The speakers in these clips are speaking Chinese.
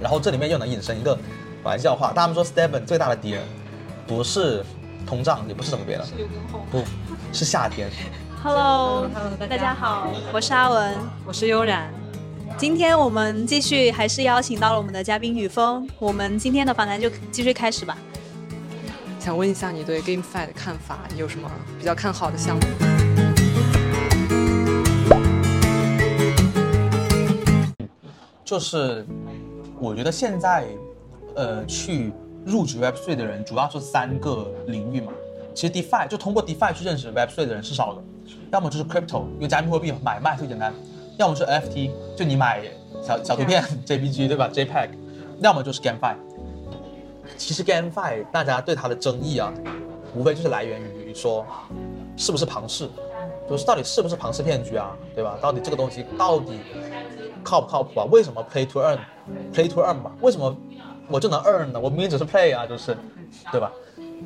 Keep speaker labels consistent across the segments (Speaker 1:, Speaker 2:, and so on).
Speaker 1: 然后这里面又能引申一个玩笑话，他们说 Stephen 最大的敌人不是通胀，也不是什么别的，
Speaker 2: 是
Speaker 1: 不是夏天。
Speaker 2: Hello，Hello，大家好，我是阿文，
Speaker 3: 我是悠然。
Speaker 2: 今天我们继续还是邀请到了我们的嘉宾雨峰，我们今天的访谈就继续开始吧。
Speaker 3: 想问一下你对 GameFi 的看法，你有什么比较看好的项目？
Speaker 1: 就是我觉得现在，呃，去入职 Web3 的人主要是三个领域嘛。其实 DeFi 就通过 DeFi 去认识 Web3 的人是少的，要么就是 Crypto，因为加密货币买卖最简单；要么是 NFT，就你买小小图片 JPG 对吧？JPEG；要么就是 GameFi。其实 GameFi 大家对它的争议啊，无非就是来源于说，是不是庞氏，就是到底是不是庞氏骗局啊，对吧？到底这个东西到底靠不靠谱啊？为什么 Play to Earn，Play to Earn 吧？为什么我就能 Earn 呢？我明明只是 Play 啊，就是，对吧？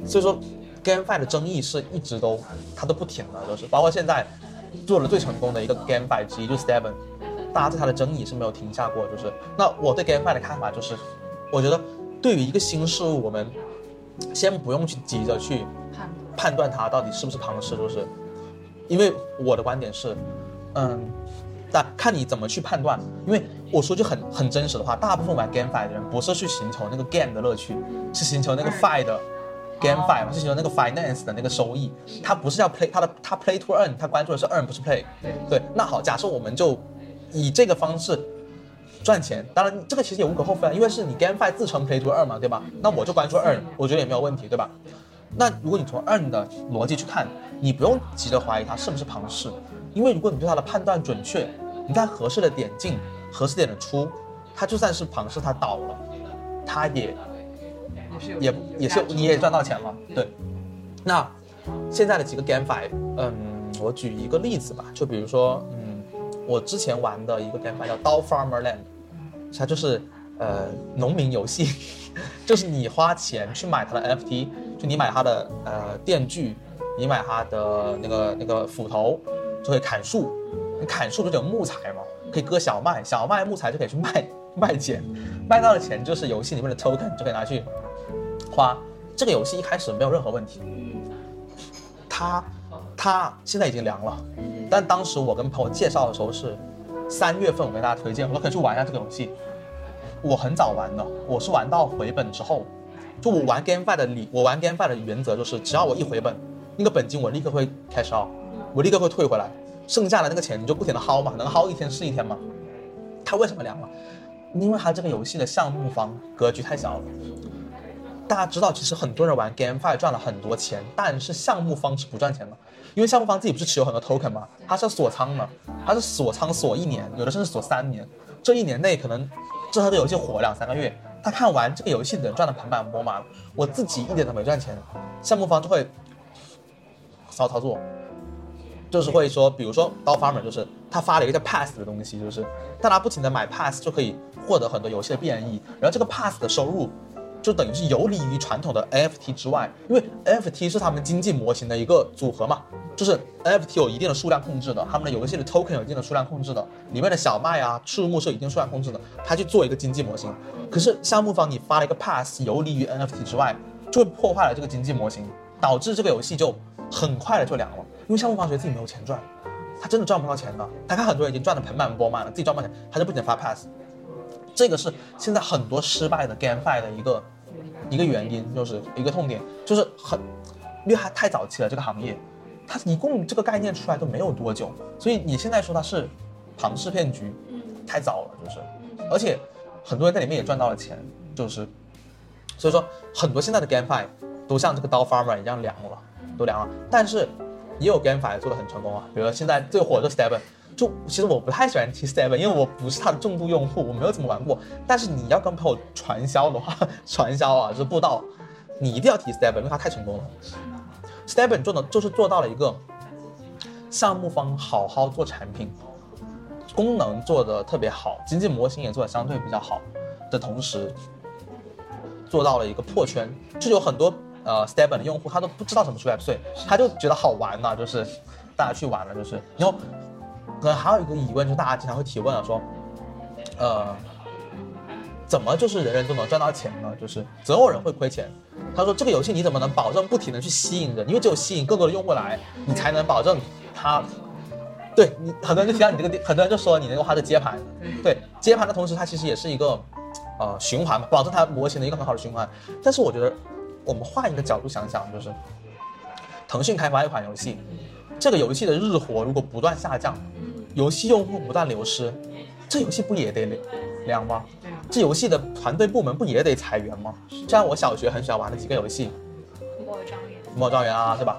Speaker 1: 所以说 GameFi 的争议是一直都它都不停的，就是包括现在做的最成功的一个 GameFi 之一就是 Stephen，大家对它的争议是没有停下过，就是那我对 GameFi 的看法就是，我觉得。对于一个新事物，我们先不用去急着去判断它到底是不是庞氏，就是因为我的观点是，嗯，但看你怎么去判断。因为我说句很很真实的话，大部分玩 GameFi 的人不是去寻求那个 game 的乐趣，是寻求那个 fi 的 GameFi 嘛，是寻求那个 finance 的那个收益。他不是要 play 他的他 play to earn，他关注的是 earn 不是 play。对，那好，假设我们就以这个方式。赚钱，当然这个其实也无可厚非啊，因为是你 GameFi 自称 Play to Earn 嘛，对吧？那我就关注 Earn，我觉得也没有问题，对吧？那如果你从 Earn 的逻辑去看，你不用急着怀疑它是不是庞氏，因为如果你对它的判断准确，你在合适的点进，合适点的出，它就算是庞氏，它倒了，它也也也是你也赚到钱了，对。那现在的几个 GameFi，嗯，我举一个例子吧，就比如说，嗯，我之前玩的一个 GameFi 叫 DAO Farmer Land。它就是，呃，农民游戏，就是你花钱去买它的 NFT，就你买它的呃电锯，你买它的那个那个斧头，就会砍树，你砍树不就有木材吗，可以割小麦，小麦木材就可以去卖卖钱，卖到的钱就是游戏里面的 token，就可以拿去花。这个游戏一开始没有任何问题，它它现在已经凉了，但当时我跟朋友介绍的时候是。三月份我跟大家推荐，我说可以去玩一下这个游戏。我很早玩的，我是玩到回本之后，就我玩 GameFi 的理，我玩 GameFi 的原则就是，只要我一回本，那个本金我立刻会 cash out，我立刻会退回来，剩下的那个钱你就不停的薅嘛，能薅一天是一天嘛。它为什么凉了？因为它这个游戏的项目方格局太小了。大家知道，其实很多人玩 GameFi 赚了很多钱，但是项目方是不赚钱的。因为项目方自己不是持有很多 token 吗？他是锁仓的，他是锁仓锁一年，有的甚至锁三年。这一年内可能这个游戏火两三个月，他看完这个游戏的人赚的盆满钵满，我自己一点都没赚钱，项目方就会骚操作，就是会说，比如说刀 Farmer 就是他发了一个叫 Pass 的东西，就是大家不停的买 Pass 就可以获得很多游戏的变异，然后这个 Pass 的收入。就等于是游离于传统的 NFT 之外，因为 NFT 是他们经济模型的一个组合嘛，就是 NFT 有一定的数量控制的，他们的游戏的 token 有一定的数量控制的，里面的小麦啊树木是有一定数量控制的，他去做一个经济模型。可是项目方你发了一个 pass 游离于 NFT 之外，就会破坏了这个经济模型，导致这个游戏就很快的就凉了。因为项目方觉得自己没有钱赚，他真的赚不到钱的。他看很多人已经赚得盆满钵满了，自己赚不到钱，他就不停发 pass。这个是现在很多失败的 GameFi 的一个一个原因，就是一个痛点，就是很，因为它太早期了这个行业，它一共这个概念出来都没有多久，所以你现在说它是庞氏骗局，太早了，就是，而且很多人在里面也赚到了钱，就是，所以说很多现在的 GameFi 都像这个 DAO Farmer 一样凉了，都凉了，但是也有 GameFi 做的很成功啊，比如说现在最火的 Stephen。就其实我不太喜欢提 Stephen，因为我不是他的重度用户，我没有怎么玩过。但是你要跟朋友传销的话，传销啊，就是布道，你一定要提 Stephen，因为他太成功了。Stephen 做的就是做到了一个项目方好好做产品，功能做得特别好，经济模型也做的相对比较好的同时，做到了一个破圈。就有很多呃 Stephen 的用户，他都不知道什么是 Web3，他就觉得好玩呐、啊，就是大家去玩了，就是然后。可能还有一个疑问，就是大家经常会提问啊，说，呃，怎么就是人人都能赚到钱呢？就是总有人会亏钱。他说这个游戏你怎么能保证不停的去吸引人？因为只有吸引更多的用户来，你才能保证他。对你很多人就提到你这个点，很多人就说你能够它的接盘，对接盘的同时，它其实也是一个呃循环嘛，保证它模型的一个很好的循环。但是我觉得我们换一个角度想想，就是腾讯开发一款游戏，这个游戏的日活如果不断下降，游戏用户不断流失，这游戏不也得凉吗？这游戏的团队部门不也得裁员吗？就像我小学很喜欢玩的几个游戏，
Speaker 2: 摩尔庄园，
Speaker 1: 摩尔庄园啊，对吧？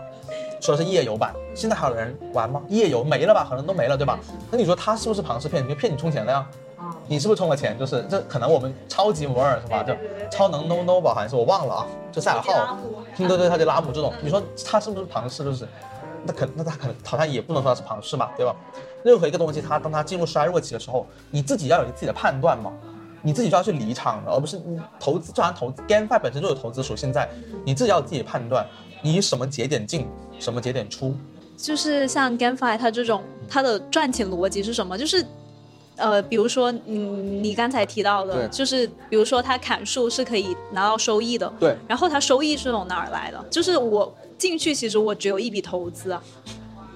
Speaker 1: 说的是页游版，现在还有人玩吗？页游没了吧？可能都没了，对吧？那你说他是不是庞氏骗局？骗你充钱了呀？你是不是充了钱？就是这可能我们超级摩尔是吧？就超能 no no 吧，好像是我忘了啊。就赛尔号，对对对，他就拉姆这种，你说他是不是庞氏？就是，那可那他可能好像也不能说他是庞氏吧，对吧？任何一个东西，它当它进入衰弱期的时候，你自己要有你自己的判断嘛，你自己就要去离场的，而不是你投资，就好像投资 GameFi 本身就有投资属性在，你自己要有自己的判断。你什么节点进，什么节点出，
Speaker 2: 就是像 GameFi 它这种，它的赚钱逻辑是什么？就是，呃，比如说你你刚才提到的，就是比如说它砍树是可以拿到收益的，
Speaker 1: 对。
Speaker 2: 然后它收益是从哪儿来的？就是我进去，其实我只有一笔投资啊。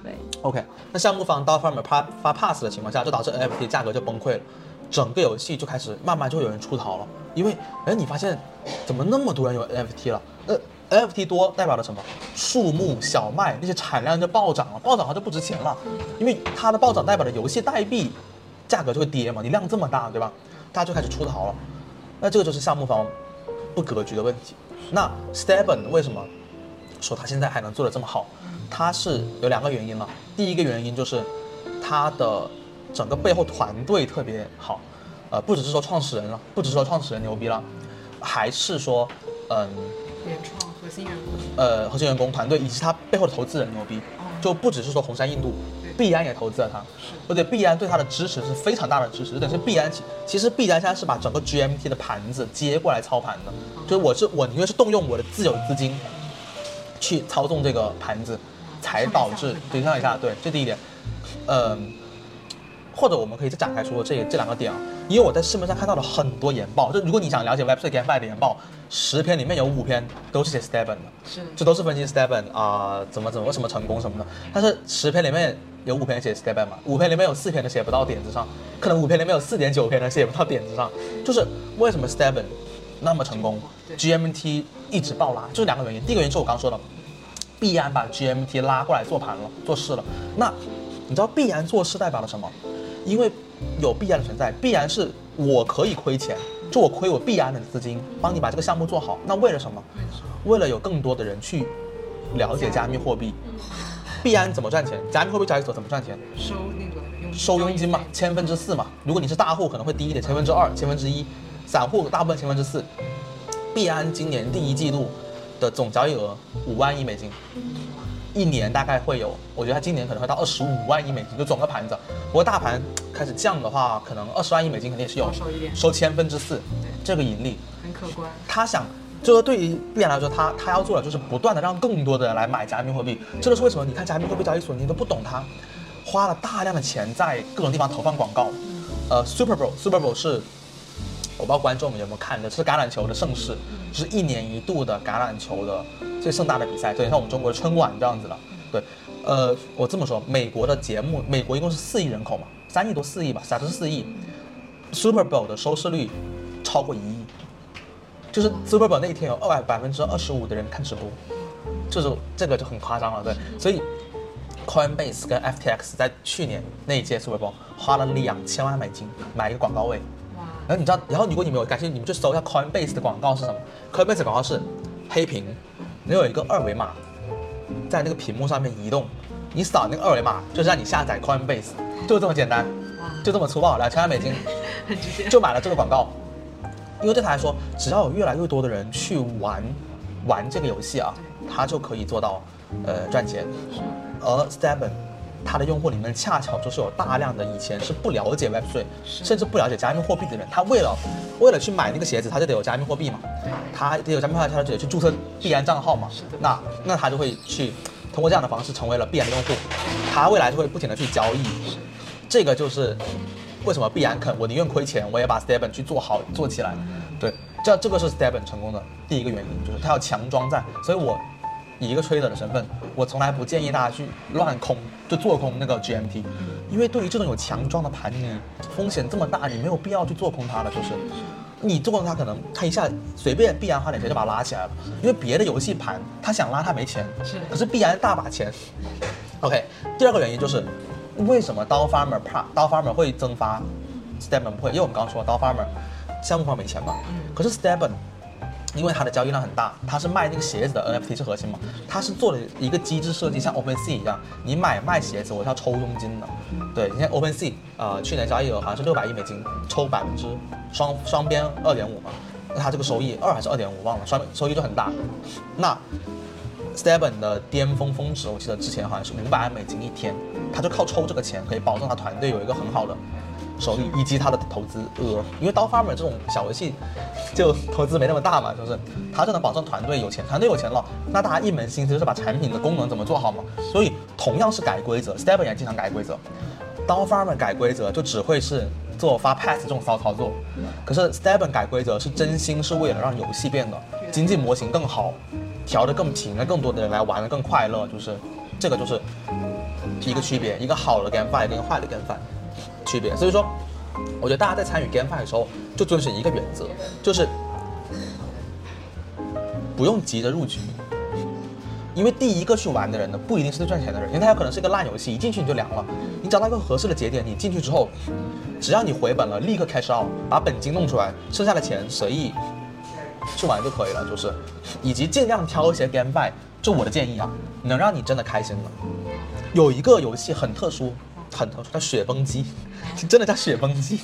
Speaker 2: 对。
Speaker 1: OK，那项目方到后面发发 pass 的情况下，就导致 NFT 价格就崩溃了，整个游戏就开始慢慢就有人出逃了，因为哎，你发现怎么那么多人有 NFT 了？那 NFT 多代表了什么？树木、小麦那些产量就暴涨了，暴涨它就不值钱了，因为它的暴涨代表的游戏代币价格就会跌嘛。你量这么大，对吧？大家就开始出逃了。那这个就是项目方不格局的问题。那 STEPN 为什么说他现在还能做得这么好？它是有两个原因了。第一个原因就是它的整个背后团队特别好，呃，不只是说创始人了，不只是说创始人牛逼了，还是说，嗯，
Speaker 3: 原创。核心员工，
Speaker 1: 呃，核心员工团队以及他背后的投资人牛逼，就不只是说红杉印度，必安也投资了他，而且必安对他的支持是非常大的支持，就等于是必安其其实必安现在是把整个 GMT 的盘子接过来操盘的，就是我是我宁愿是动用我的自有资金，去操纵这个盘子，才导致对上一下，对，这第一点，嗯，或者我们可以再展开说这这两个点啊，因为我在市面上看到了很多研报，就如果你想了解 Web3 GameFi 的研报。十篇里面有五篇都是写 STEPN 的，
Speaker 3: 是，
Speaker 1: 这都是分析 STEPN 啊、呃，怎么怎么为什么成功什么的。但是十篇里面有五篇写 STEPN 嘛，五篇里面有四篇都写不到点子上，可能五篇里面有四点九篇都写不到点子上。就是为什么 STEPN 那么成功，GMT 一直爆拉，就是两个原因。第一个原因是我刚说的，必然把 GMT 拉过来做盘了，做事了。那你知道必然做事代表了什么？因为有必然的存在，必然是我可以亏钱。就我亏我必然的资金，帮你把这个项目做好，那为了什么？为了有更多的人去了解加密货币。币安怎么赚钱？加密货币交易所怎么赚钱？
Speaker 3: 收那个
Speaker 1: 收佣金嘛，千分之四嘛。如果你是大户，可能会低一点，千分之二、千分之一；散户大部分千分之四。币安今年第一季度的总交易额五万亿美金。一年大概会有，我觉得它今年可能会到二十五万亿美金，就整个盘子。不过大盘开始降的话，可能二十万亿美金肯定也是有，收千分之四，这个盈利
Speaker 3: 很可观。
Speaker 1: 他想，这个对于币安来说，他他要做的就是不断的让更多的人来买加密货币。这就是为什么？你看加密货币交易所，你都不懂它，花了大量的钱在各种地方投放广告。呃，Super Bowl，Super Bowl 是。我不知道观众们有没有看的，是橄榄球的盛世，就是一年一度的橄榄球的最盛大的比赛，对，像我们中国的春晚这样子的。对，呃，我这么说，美国的节目，美国一共是四亿人口嘛，三亿多四亿吧，假设是四亿，Super Bowl 的收视率超过一亿，就是 Super Bowl 那一天有二百百分之二十五的人看直播，就是这个就很夸张了，对，所以 Coinbase 跟 FTX 在去年那一届 Super Bowl 花了两千万美金买一个广告位。然后你知道，然后如果你们有感兴趣，你们就搜一下 Coinbase 的广告是什么？Coinbase 的广告是黑屏，你有一个二维码在那个屏幕上面移动，你扫那个二维码就是让你下载 Coinbase，就这么简单，就这么粗暴，两千万美金就买了这个广告。因为对他来说，只要有越来越多的人去玩玩这个游戏啊，他就可以做到呃赚钱。而 STEPN 他的用户里面恰巧就是有大量的以前是不了解 Web3，甚至不了解加密货币的人。他为了为了去买那个鞋子，他就得有加密货币嘛，他得有加密货币，他就得去注册币安账号嘛。那那他就会去通过这样的方式成为了币安的用户，他未来就会不停的去交易。这个就是为什么币安肯？我宁愿亏钱，我也把 Stephen 去做好做起来。对，这这个是 Stephen 成功的第一个原因，就是他要强装在。所以我以一个 trader 的身份，我从来不建议大家去乱空，就做空那个 GMT，因为对于这种有强壮的盘，你风险这么大，你没有必要去做空它的，就是。你做空它，可能它一下随便必然花点钱就把它拉起来了，因为别的游戏盘它想拉它没钱，是，可是必然大把钱。OK，第二个原因就是，为什么刀 Farmer 怕刀 Farmer 会增发，Stephen 不会？因为我们刚刚说刀 Farmer 项目方没钱嘛，可是 Stephen 因为它的交易量很大，它是卖那个鞋子的 NFT 是核心嘛，它是做了一个机制设计，像 OpenSea 一样，你买卖鞋子我是要抽佣金的，对，你看 OpenSea、呃，去年交易额好像是六百亿美金，抽百分之。双双边二点五嘛，那他这个收益二还是二点五忘了，双收益就很大。那 Stephen 的巅峰峰值，我记得之前好像是五百万美金一天，他就靠抽这个钱可以保证他团队有一个很好的收益，以及他的投资额。因为刀 Farmer 这种小游戏就投资没那么大嘛，就是他就能保证团队有钱，团队有钱了，那大家一门心思就是把产品的功能怎么做好嘛。所以同样是改规则，Stephen 也经常改规则，刀 Farmer 改规则就只会是。做发 pass 这种骚操作，可是 Stephen 改规则是真心是为了让游戏变得经济模型更好，调得更平，让更多的人来玩得更快乐，就是这个就是一个区别，一个好的 GameFi 跟坏的 GameFi 区别。所以说，我觉得大家在参与 GameFi 的时候，就遵循一个原则，就是不用急着入局。因为第一个去玩的人呢，不一定是最赚钱的人，因为他有可能是一个烂游戏，一进去你就凉了。你找到一个合适的节点，你进去之后，只要你回本了，立刻 cash out，把本金弄出来，剩下的钱随意去玩就可以了。就是，以及尽量挑一些 GameFi，就我的建议啊，能让你真的开心的。有一个游戏很特殊，很特殊，叫雪崩机，真的叫雪崩机，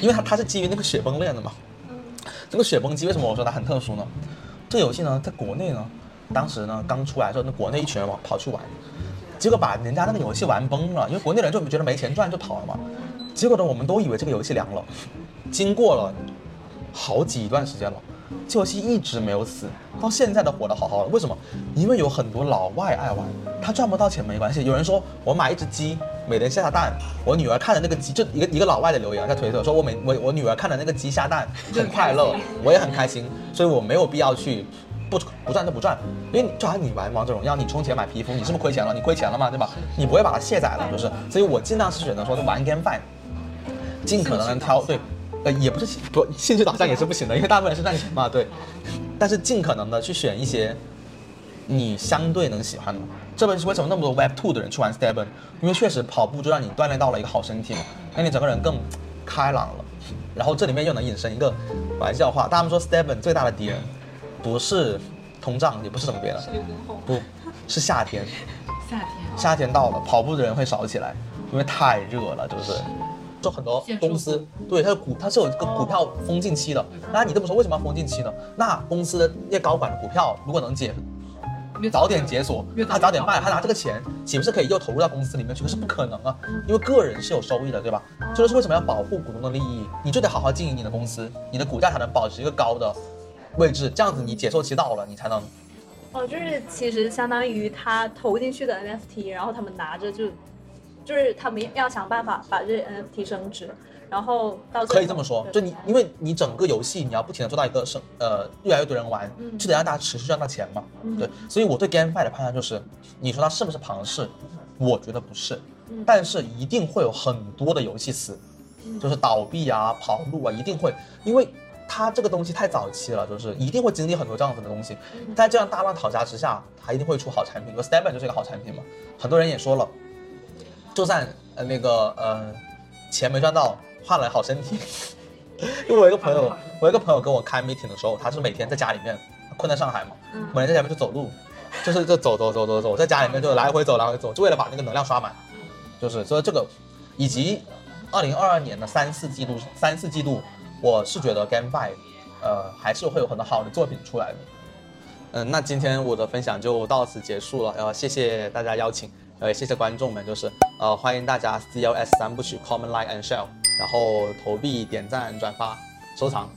Speaker 1: 因为它它是基于那个雪崩链的嘛。这个雪崩机为什么我说它很特殊呢？这个游戏呢，在国内呢。当时呢，刚出来的时候，那国内一群人往跑去玩，结果把人家那个游戏玩崩了，因为国内人就觉得没钱赚就跑了嘛。结果呢，我们都以为这个游戏凉了，经过了好几段时间了，这游戏一直没有死，到现在都活得好好的。为什么？因为有很多老外爱玩，他赚不到钱没关系。有人说我买一只鸡，每天下下蛋，我女儿看着那个鸡，就一个一个老外的留言在推特说，我每我我女儿看着那个鸡下蛋很快乐，我也很开心，所以我没有必要去。不不赚就不赚，因为你就好像你玩王者荣耀，你充钱买皮肤，你是不是亏钱了？你亏钱了嘛，对吧？你不会把它卸载了，就是。所以我尽量是选择说，玩 GameFi，尽可能能挑对，呃，也不是不兴趣导向也是不行的，因为大部分人是赚钱嘛，对。但是尽可能的去选一些你相对能喜欢的。这本是为什么那么多 Web Two 的人去玩 Stephen？因为确实跑步就让你锻炼到了一个好身体嘛，让你整个人更开朗了。然后这里面又能引申一个玩笑话，他们说 Stephen 最大的敌人。不是通胀，也不是什么别的，不是夏天。夏天，夏天到了，跑步的人会少起来，因为太热了，就是。就很多公司，对，它的股，它是有一个股票封禁期的。那你这么说，为什么要封禁期呢？那公司的那些高管的股票，如果能解，早点解锁，他早点卖，他拿这个钱，岂不是可以又投入到公司里面去？可是不可能啊，因为个人是有收益的，对吧？这就是为什么要保护股东的利益，你就得好好经营你的公司，你的股价才能保持一个高的。位置这样子，你解锁期到了，你才能。
Speaker 2: 哦，就是其实相当于他投进去的 NFT，然后他们拿着就，就是他们要想办法把这 NFT 升值，然后到
Speaker 1: 可以这么说，就你因为你整个游戏你要不停的做到一个升呃越来越多人玩，嗯、就得让大家持续赚到钱嘛。嗯、对，所以我对 GameFi 的判断就是，你说它是不是庞氏，我觉得不是，嗯、但是一定会有很多的游戏死，嗯、就是倒闭啊、跑路啊，一定会，因为。它这个东西太早期了，就是一定会经历很多这样子的东西。在这样大浪淘沙之下，它一定会出好产品。就 Stephen 就是一个好产品嘛。很多人也说了，就算呃那个呃钱没赚到，换来好身体。因为我一个朋友，我一个朋友跟我开 meeting 的时候，他是每天在家里面困在上海嘛，每天在家里面就走路，就是就走走走走走，在家里面就来回走来回走，就为了把那个能量刷满。就是所以这个，以及二零二二年的三四季度，三四季度。我是觉得 GameFi，呃，还是会有很多好的作品出来的。嗯，那今天我的分享就到此结束了。然后，谢谢大家邀请，呃，谢谢观众们，就是呃，欢迎大家 CLS 三部曲 Common Like and Shell，然后投币、点赞、转发、收藏。